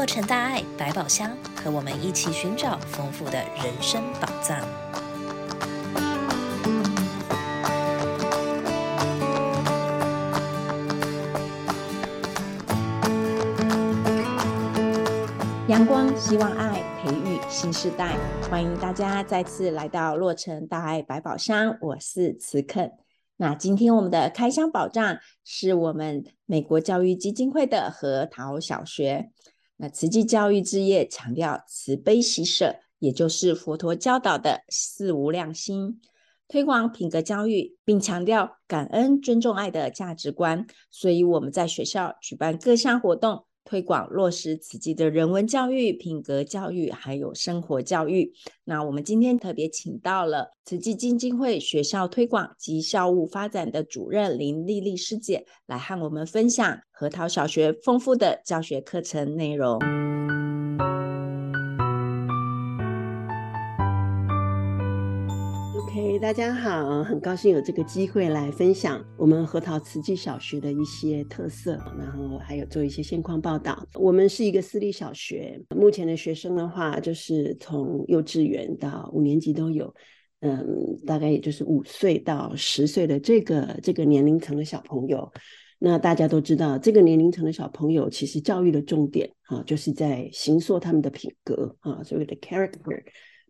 洛城大爱百宝箱，和我们一起寻找丰富的人生宝藏。阳光，希望爱，培育新时代。欢迎大家再次来到洛城大爱百宝箱，我是慈肯。那今天我们的开箱宝藏是我们美国教育基金会的核桃小学。那慈济教育之业强调慈悲喜舍，也就是佛陀教导的四无量心，推广品格教育，并强调感恩、尊重、爱的价值观。所以我们在学校举办各项活动。推广落实慈济的人文教育、品格教育，还有生活教育。那我们今天特别请到了慈济基金会学校推广及校务发展的主任林丽丽师姐，来和我们分享核桃小学丰富的教学课程内容。大家好，很高兴有这个机会来分享我们核桃慈济小学的一些特色，然后还有做一些现况报道。我们是一个私立小学，目前的学生的话，就是从幼稚园到五年级都有，嗯，大概也就是五岁到十岁的这个这个年龄层的小朋友。那大家都知道，这个年龄层的小朋友其实教育的重点啊，就是在形塑他们的品格啊，所谓的 character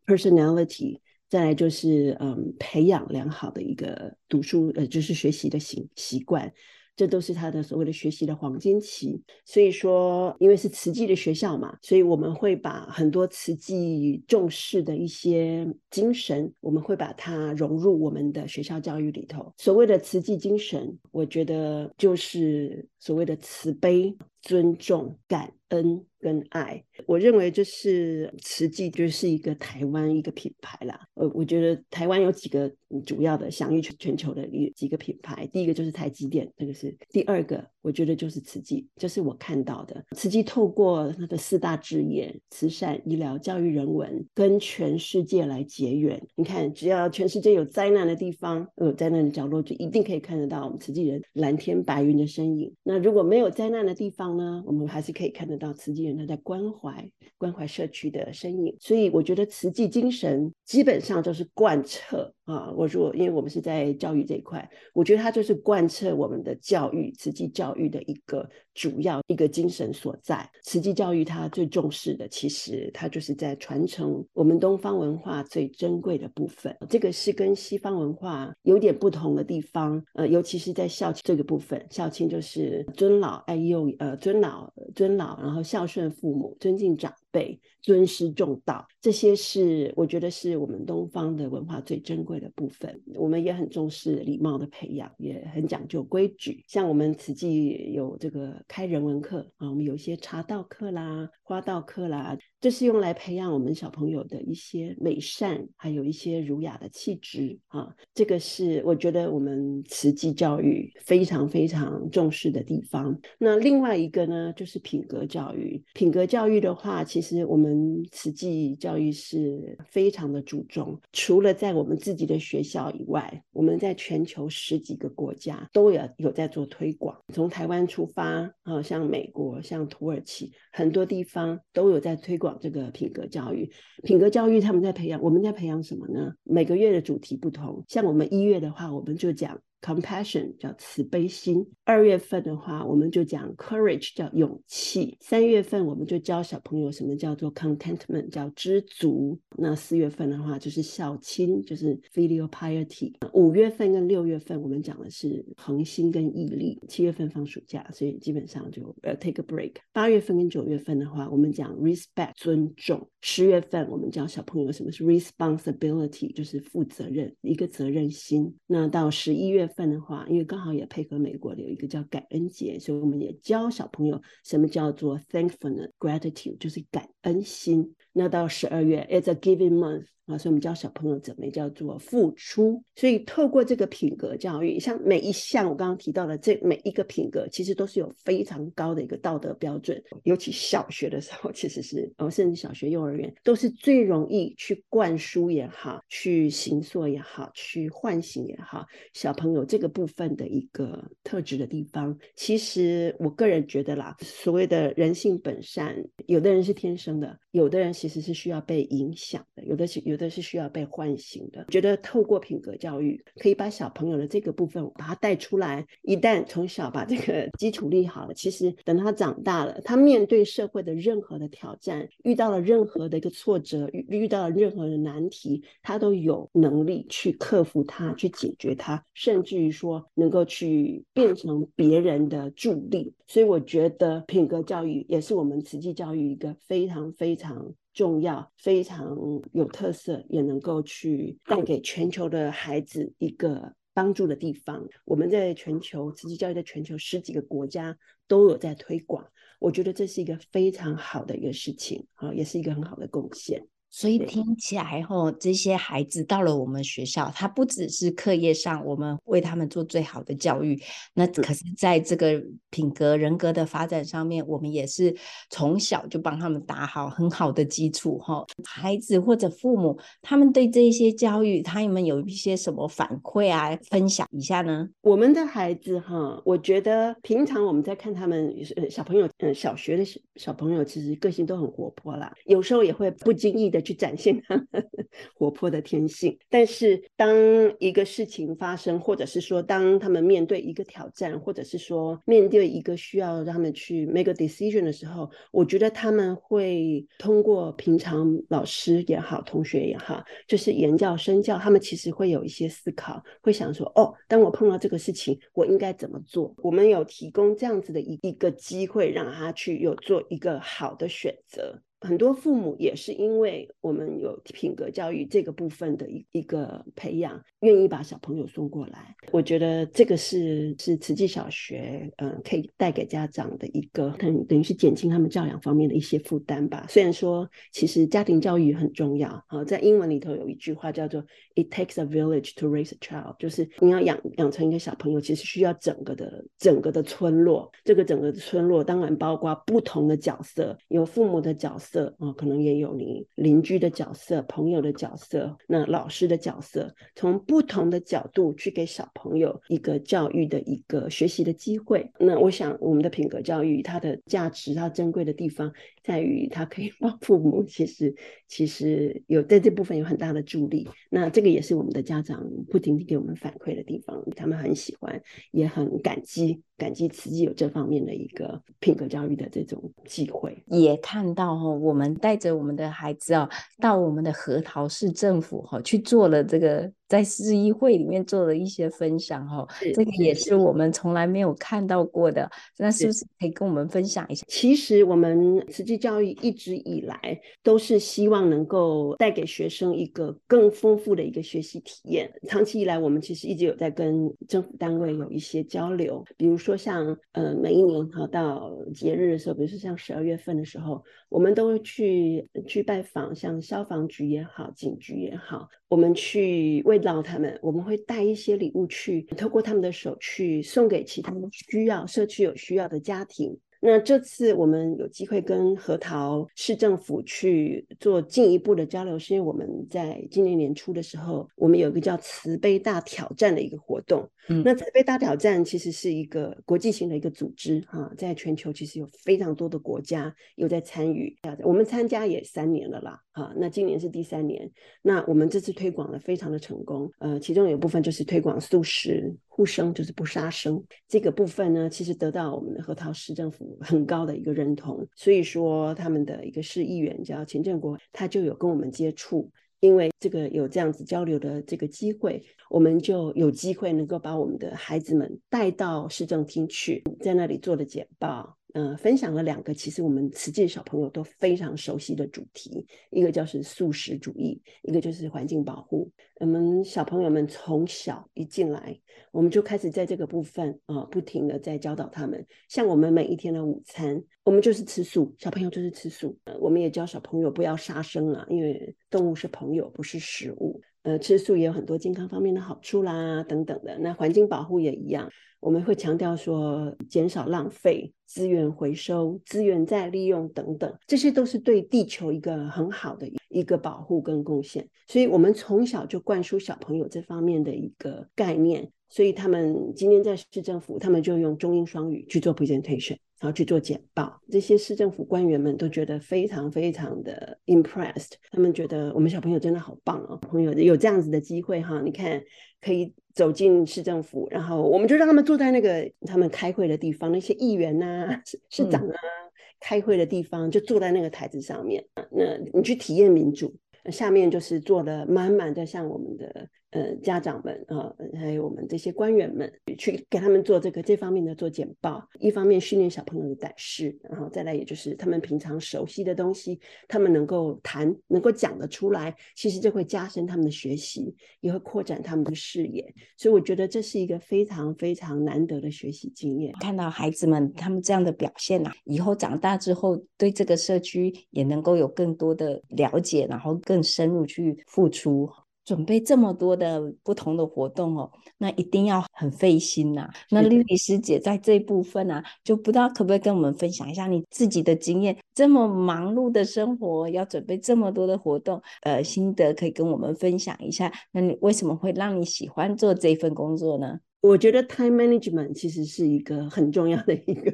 personality。再来就是，嗯，培养良好的一个读书，呃，就是学习的习习惯，这都是他的所谓的学习的黄金期。所以说，因为是慈济的学校嘛，所以我们会把很多慈济重视的一些精神，我们会把它融入我们的学校教育里头。所谓的慈济精神，我觉得就是所谓的慈悲、尊重、感恩。跟爱，我认为就是慈济就是一个台湾一个品牌啦。呃，我觉得台湾有几个主要的享誉全球的一几个品牌，第一个就是台积电，这个是第二个，我觉得就是慈济，这是我看到的。慈济透过那个四大志业，慈善、医疗、教育、人文，跟全世界来结缘。你看，只要全世界有灾难的地方，有灾难的角落，就一定可以看得到我们慈济人蓝天白云的身影。那如果没有灾难的地方呢，我们还是可以看得到慈济人。他在关怀关怀社区的身影，所以我觉得慈济精神基本上就是贯彻啊。我说，因为我们是在教育这一块，我觉得它就是贯彻我们的教育，慈济教育的一个主要一个精神所在。慈济教育它最重视的，其实它就是在传承我们东方文化最珍贵的部分。这个是跟西方文化有点不同的地方，呃，尤其是在孝亲这个部分，孝亲就是尊老爱幼，呃，尊老尊老，然后孝顺。父母尊敬长辈，尊师重道，这些是我觉得是我们东方的文化最珍贵的部分。我们也很重视礼貌的培养，也很讲究规矩。像我们慈济有这个开人文课啊，我们有一些茶道课啦、花道课啦，这是用来培养我们小朋友的一些美善，还有一些儒雅的气质啊。这个是我觉得我们慈济教育非常非常重视的地方。那另外一个呢，就是品格教育。品格教育的话，其实我们慈济教育是非常的注重。除了在我们自己的学校以外，我们在全球十几个国家都有有在做推广。从台湾出发，啊，像美国、像土耳其，很多地方都有在推广这个品格教育。品格教育他们在培养，我们在培养什么呢？每个月的主题不同。像我们一月的话，我们就讲。Compassion 叫慈悲心，二月份的话，我们就讲 Courage 叫勇气，三月份我们就教小朋友什么叫做 Contentment 叫知足，那四月份的话就是孝亲，就是 Filial Piety，五月份跟六月份我们讲的是恒心跟毅力，七月份放暑假，所以基本上就呃 take a break，八月份跟九月份的话，我们讲 Respect 尊重，十月份我们教小朋友什么是 Responsibility，就是负责任，一个责任心，那到十一月份的话，因为刚好也配合美国的有一个叫感恩节，所以我们也教小朋友什么叫做 thankfulness gratitude，就是感恩心。那到十二月，it's a giving month。啊，所以我们教小朋友怎么叫做付出。所以透过这个品格教育，像每一项我刚刚提到的这每一个品格，其实都是有非常高的一个道德标准。尤其小学的时候，其实是哦，甚至小学、幼儿园都是最容易去灌输也好，去形塑也好，去唤醒也好，小朋友这个部分的一个特质的地方。其实我个人觉得啦，所谓的人性本善，有的人是天生的，有的人其实是需要被影响的，有的是有的是需要被唤醒的。觉得透过品格教育，可以把小朋友的这个部分把他带出来。一旦从小把这个基础立好了，其实等他长大了，他面对社会的任何的挑战，遇到了任何的一个挫折，遇遇到了任何的难题，他都有能力去克服它，去解决它，甚至于说能够去变成别人的助力。所以我觉得品格教育也是我们慈济教育一个非常非常重要、非常有特色，也能够去带给全球的孩子一个帮助的地方。我们在全球慈济教育在全球十几个国家都有在推广，我觉得这是一个非常好的一个事情啊，也是一个很好的贡献。所以听起来后，这些孩子到了我们学校，他不只是课业上我们为他们做最好的教育，那可是在这个品格人格的发展上面，我们也是从小就帮他们打好很好的基础哈。孩子或者父母，他们对这些教育，他们有一些什么反馈啊？分享一下呢？我们的孩子哈，我觉得平常我们在看他们小朋友，嗯，小学的小小朋友其实个性都很活泼啦，有时候也会不经意的。去展现他们 活泼的天性，但是当一个事情发生，或者是说当他们面对一个挑战，或者是说面对一个需要让他们去 make a decision 的时候，我觉得他们会通过平常老师也好，同学也好，就是言教身教，他们其实会有一些思考，会想说，哦，当我碰到这个事情，我应该怎么做？我们有提供这样子的一一个机会，让他去有做一个好的选择。很多父母也是因为我们有品格教育这个部分的一一个培养，愿意把小朋友送过来。我觉得这个是是慈济小学，嗯、呃，可以带给家长的一个等等于是减轻他们教养方面的一些负担吧。虽然说其实家庭教育很重要啊，在英文里头有一句话叫做 "It takes a village to raise a child"，就是你要养养成一个小朋友，其实需要整个的整个的村落。这个整个的村落当然包括不同的角色，有父母的角色。色啊，可能也有你邻居的角色、朋友的角色、那老师的角色，从不同的角度去给小朋友一个教育的一个学习的机会。那我想，我们的品格教育它的价值、它珍贵的地方在于，它可以帮 父母，其实其实有在这部分有很大的助力。那这个也是我们的家长不停地给我们反馈的地方，他们很喜欢，也很感激。感激慈济有这方面的一个品格教育的这种机会，也看到哈，我们带着我们的孩子啊，到我们的核桃市政府哈去做了这个。在市议会里面做了一些分享哈，这个也是我们从来没有看到过的。那是不是可以跟我们分享一下？其实我们慈济教育一直以来都是希望能够带给学生一个更丰富的一个学习体验。长期以来，我们其实一直有在跟政府单位有一些交流，比如说像呃每一年哈到节日的时候，比如说像十二月份的时候，我们都会去去拜访，像消防局也好，警局也好，我们去为到他们，我们会带一些礼物去，透过他们的手去送给其他需要社区有需要的家庭。那这次我们有机会跟核桃市政府去做进一步的交流，是因为我们在今年年初的时候，我们有一个叫慈悲大挑战的一个活动。嗯，那慈悲大挑战其实是一个国际型的一个组织哈，在全球其实有非常多的国家有在参与。我们参加也三年了啦，哈，那今年是第三年。那我们这次推广的非常的成功，呃，其中有一部分就是推广素食。不生就是不杀生，这个部分呢，其实得到我们的核桃市政府很高的一个认同。所以说，他们的一个市议员叫秦正国，他就有跟我们接触，因为这个有这样子交流的这个机会，我们就有机会能够把我们的孩子们带到市政厅去，在那里做了简报。呃，分享了两个其实我们慈济小朋友都非常熟悉的主题，一个就是素食主义，一个就是环境保护。我们小朋友们从小一进来，我们就开始在这个部分啊、不停的在教导他们。像我们每一天的午餐，我们就是吃素，小朋友就是吃素。呃，我们也教小朋友不要杀生啊，因为动物是朋友，不是食物。呃，吃素也有很多健康方面的好处啦，等等的。那环境保护也一样。我们会强调说，减少浪费、资源回收、资源再利用等等，这些都是对地球一个很好的一个保护跟贡献。所以，我们从小就灌输小朋友这方面的一个概念。所以，他们今天在市政府，他们就用中英双语去做 presentation，然后去做简报。这些市政府官员们都觉得非常非常的 impressed，他们觉得我们小朋友真的好棒哦，朋友有这样子的机会哈，你看可以。走进市政府，然后我们就让他们坐在那个他们开会的地方，那些议员呐、啊、市市长啊、嗯，开会的地方就坐在那个台子上面。那你去体验民主，下面就是做的满满的，像我们的。呃，家长们啊，还有我们这些官员们，去给他们做这个这方面的做简报，一方面训练小朋友的胆识，然后再来，也就是他们平常熟悉的东西，他们能够谈，能够讲得出来，其实这会加深他们的学习，也会扩展他们的视野。所以我觉得这是一个非常非常难得的学习经验。看到孩子们他们这样的表现啊，以后长大之后，对这个社区也能够有更多的了解，然后更深入去付出。准备这么多的不同的活动哦，那一定要很费心呐、啊。那莉莉师姐在这一部分啊，就不知道可不可以跟我们分享一下你自己的经验？这么忙碌的生活，要准备这么多的活动，呃，心得可以跟我们分享一下。那你为什么会让你喜欢做这份工作呢？我觉得 time management 其实是一个很重要的一个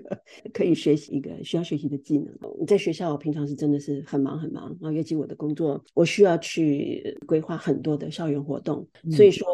可以学习一个需要学习的技能。在学校，我平常是真的是很忙很忙，然后尤其我的工作，我需要去规划很多的校园活动，所以说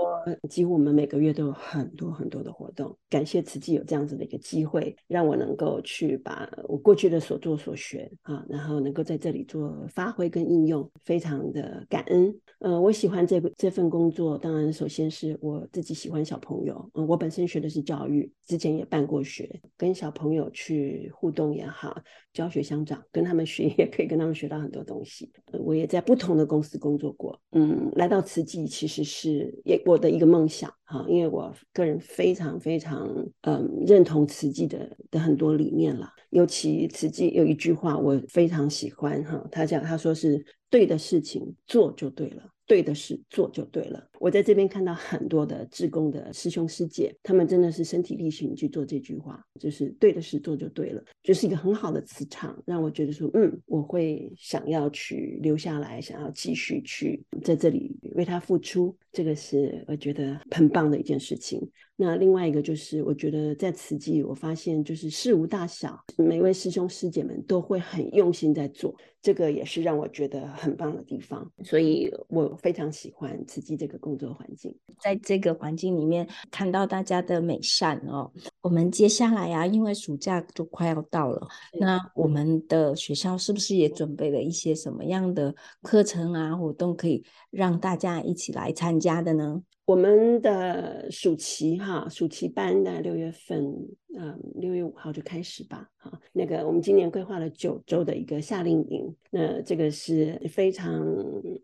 几乎我们每个月都有很多很多的活动。感谢慈济有这样子的一个机会，让我能够去把我过去的所做所学啊，然后能够在这里做发挥跟应用，非常的感恩。呃，我喜欢这个这份工作，当然首先是我自己喜欢小朋友。嗯我本身学的是教育，之前也办过学，跟小朋友去互动也好，教学相长，跟他们学也可以跟他们学到很多东西。我也在不同的公司工作过，嗯，来到慈济其实是也我的一个梦想哈，因为我个人非常非常嗯认同慈济的的很多理念了，尤其慈济有一句话我非常喜欢哈，他讲他说是对的事情做就对了。对的事做就对了。我在这边看到很多的志工的师兄师姐，他们真的是身体力行去做这句话，就是对的事做就对了，就是一个很好的磁场，让我觉得说，嗯，我会想要去留下来，想要继续去在这里为他付出，这个是我觉得很棒的一件事情。那另外一个就是，我觉得在慈济，我发现就是事无大小，每位师兄师姐们都会很用心在做，这个也是让我觉得很棒的地方。所以我非常喜欢慈济这个工作环境，在这个环境里面看到大家的美善哦。我们接下来啊，因为暑假就快要到了，那我们的学校是不是也准备了一些什么样的课程啊、活动，可以让大家一起来参加的呢？我们的暑期哈，暑期班在六月份，嗯，六月五号就开始吧，哈，那个我们今年规划了九周的一个夏令营，那这个是非常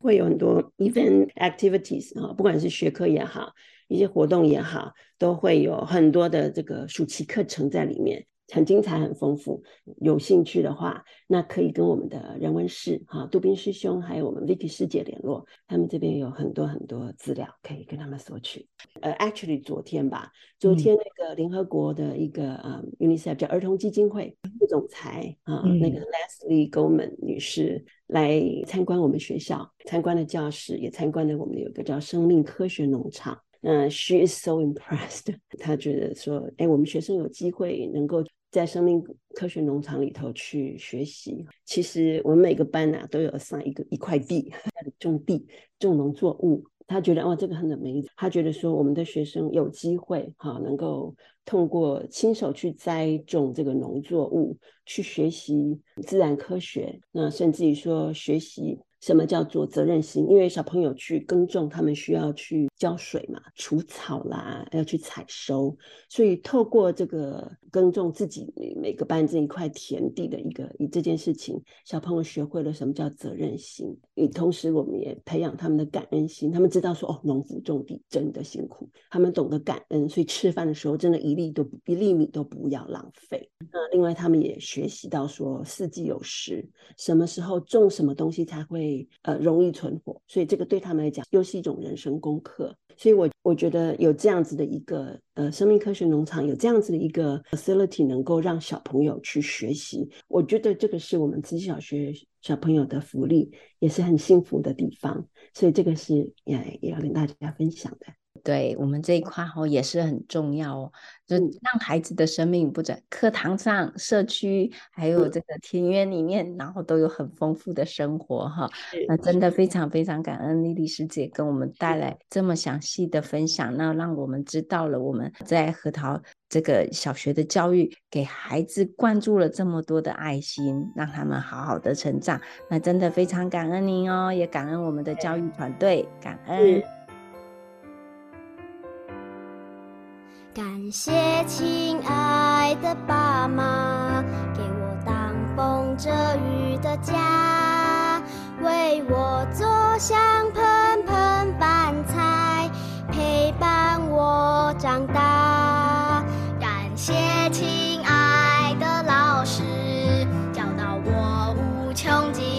会有很多 event activities 啊，不管是学科也好，一些活动也好，都会有很多的这个暑期课程在里面。很精彩，很丰富。有兴趣的话，那可以跟我们的人文室哈，杜宾师兄，还有我们 Vicky 师姐联络，他们这边有很多很多资料可以跟他们索取。呃，actually 昨天吧，昨天那个联合国的一个呃、嗯 um, UNICEF 叫儿童基金会副总裁啊、嗯，那个 Leslie Goldman 女士来参观我们学校，参观了教室，也参观了我们有一个叫生命科学农场。嗯，she is so impressed，她觉得说，哎，我们学生有机会能够。在生命科学农场里头去学习，其实我们每个班呐、啊、都有上一个一块地，种地种农作物。他觉得哇，这个很有意思。他觉得说，我们的学生有机会哈、啊，能够通过亲手去栽种这个农作物，去学习自然科学，那甚至于说学习什么叫做责任心？因为小朋友去耕种，他们需要去浇水嘛，除草啦，要去采收，所以透过这个耕种自己每个班这一块田地的一个以这件事情，小朋友学会了什么叫责任心。也同时，我们也培养他们的感恩心，他们知道说哦，农夫种地真的辛苦，他们懂得感恩，所以吃饭的时候真的一粒都一粒米都不要浪费。那另外，他们也学习到说四季有时，什么时候种什么东西才会。呃，容易存活，所以这个对他们来讲又是一种人生功课。所以我，我觉得有这样子的一个呃，生命科学农场有这样子的一个 facility，能够让小朋友去学习，我觉得这个是我们慈济小学小朋友的福利，也是很幸福的地方。所以，这个是也也要跟大家分享的。对我们这一块哦，也是很重要哦，就让孩子的生命不在课堂上、社区，还有这个田园里面，然后都有很丰富的生活哈。那真的非常非常感恩丽丽师姐跟我们带来这么详细的分享，那让我们知道了我们在核桃这个小学的教育，给孩子灌注了这么多的爱心，让他们好好的成长。那真的非常感恩您哦，也感恩我们的教育团队，感恩。感谢亲爱的爸妈，给我挡风遮雨的家，为我做香喷喷饭菜，陪伴我长大。感谢亲爱的老师，教导我无穷尽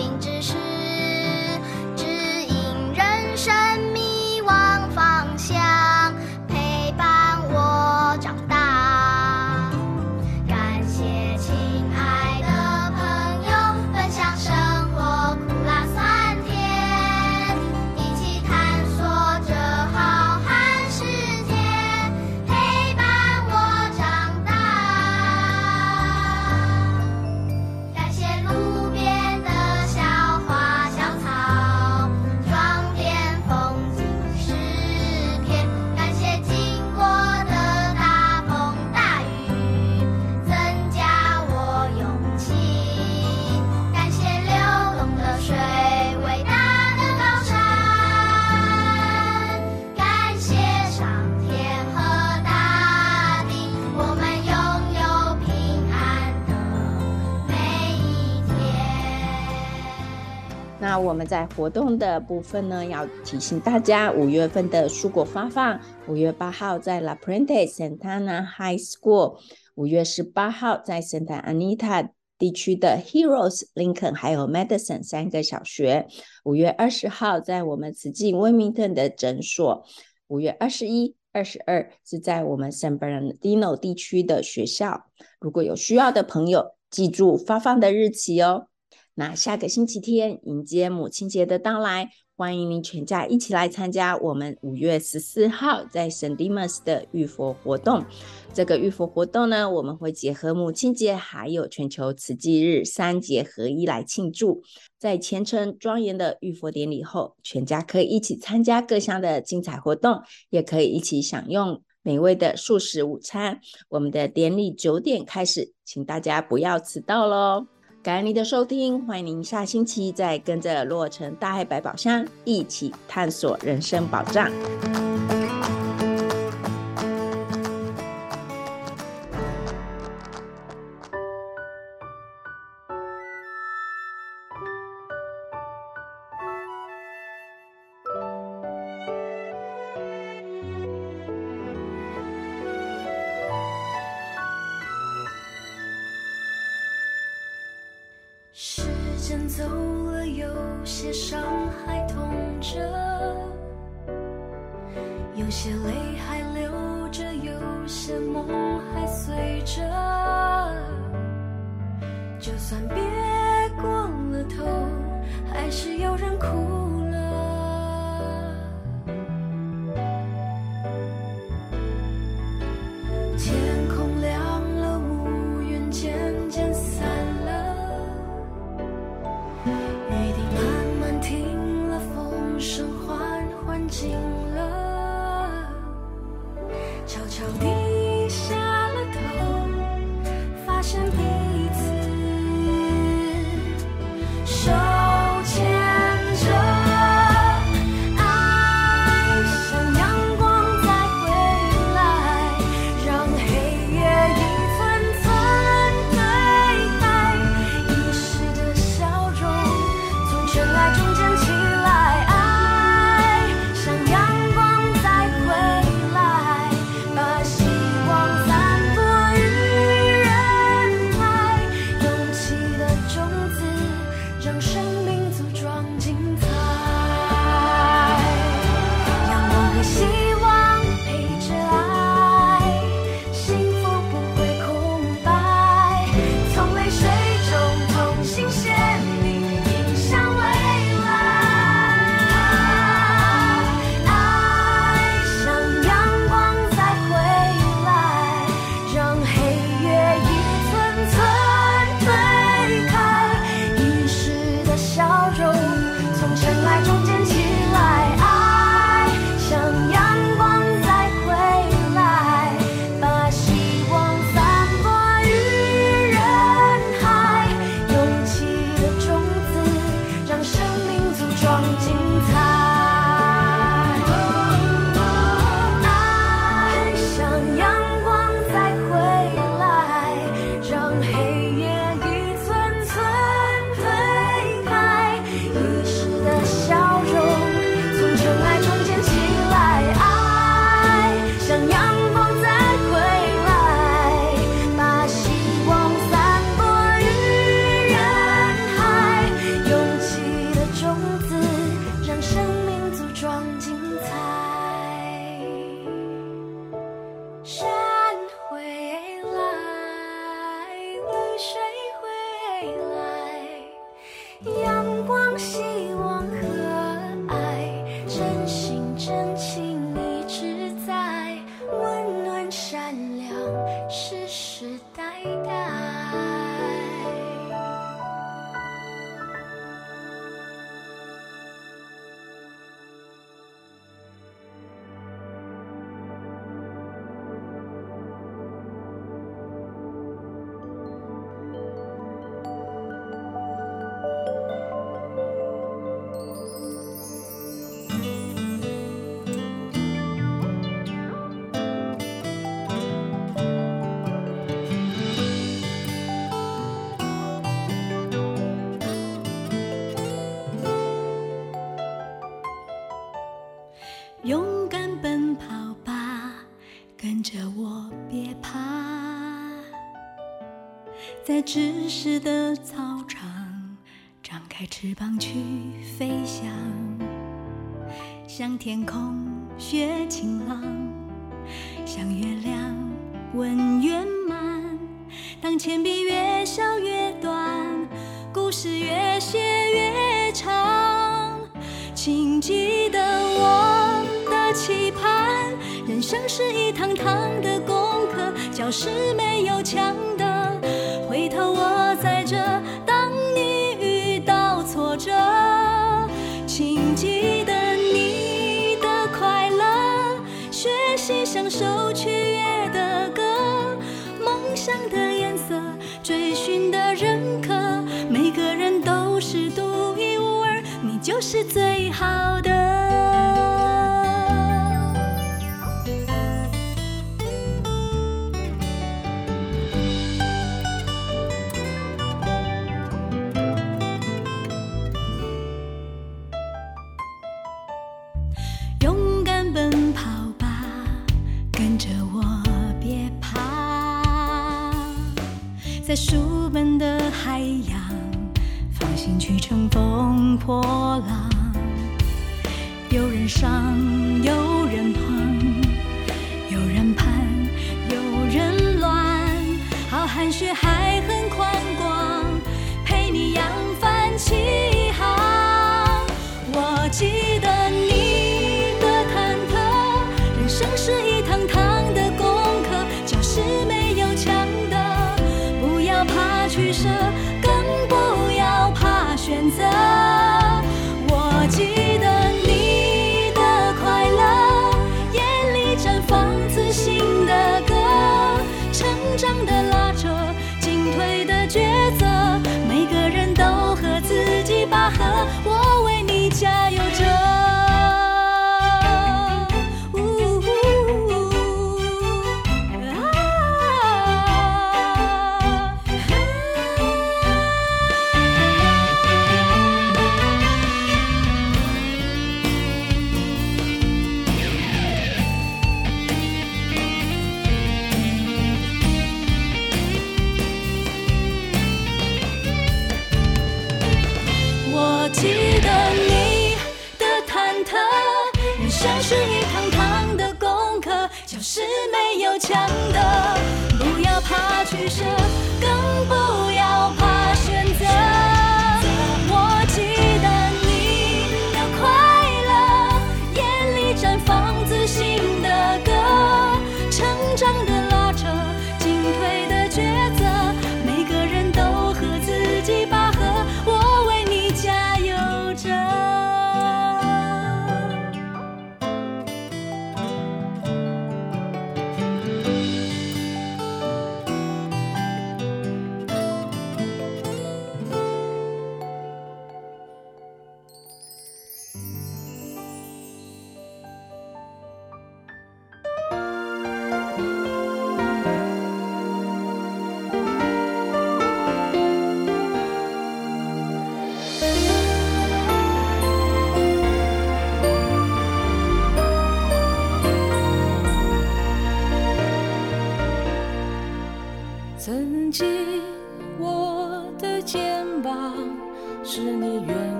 我们在活动的部分呢，要提醒大家，五月份的蔬果发放，五月八号在 La p r e n t e Santana High School，五月十八号在 Santa Anita 地区的 Heroes Lincoln 还有 Madison 三个小学，五月二十号在我们慈济 Wilmington 的诊所，五月二十一、二十二是在我们 San Bernardino 地区的学校。如果有需要的朋友，记住发放的日期哦。那下个星期天迎接母亲节的到来，欢迎您全家一起来参加我们五月十四号在圣迪马斯的浴佛活动。这个浴佛活动呢，我们会结合母亲节还有全球慈济日三节合一来庆祝。在虔诚庄严的浴佛典礼后，全家可以一起参加各项的精彩活动，也可以一起享用美味的素食午餐。我们的典礼九点开始，请大家不要迟到喽。感谢您的收听，欢迎您下星期再跟着洛城大爱百宝箱一起探索人生宝藏。最好的。勇敢奔跑吧跟着我别怕在书本的海洋放心去乘风破浪。上有人疼有人盼有人乱好寒血寒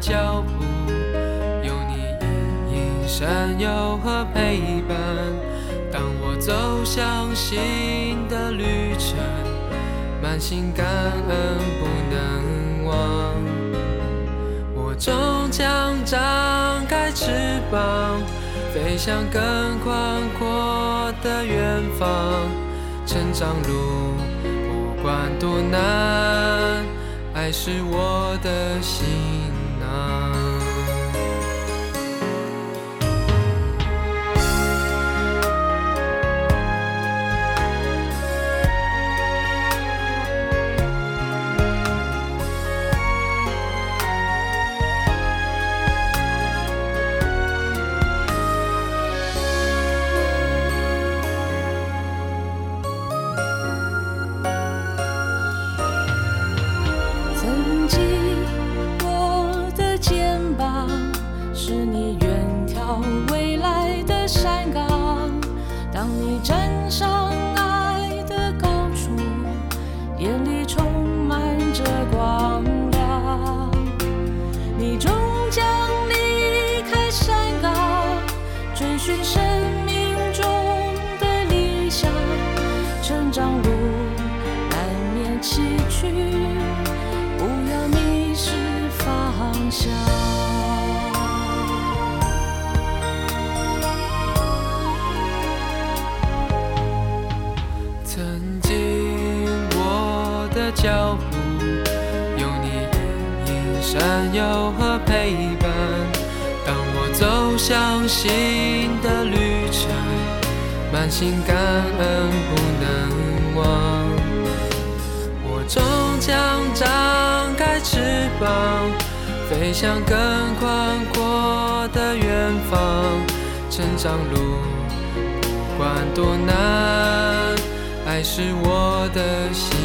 脚步有你隐隐闪耀和陪伴，当我走向新的旅程，满心感恩不能忘。我终将张开翅膀，飞向更宽阔的远方。成长路不管多难。爱是我的行隐隐闪耀和陪伴，当我走向新的旅程，满心感恩不能忘。我终将张开翅膀，飞向更宽阔的远方。成长路不管多难，爱是我的心。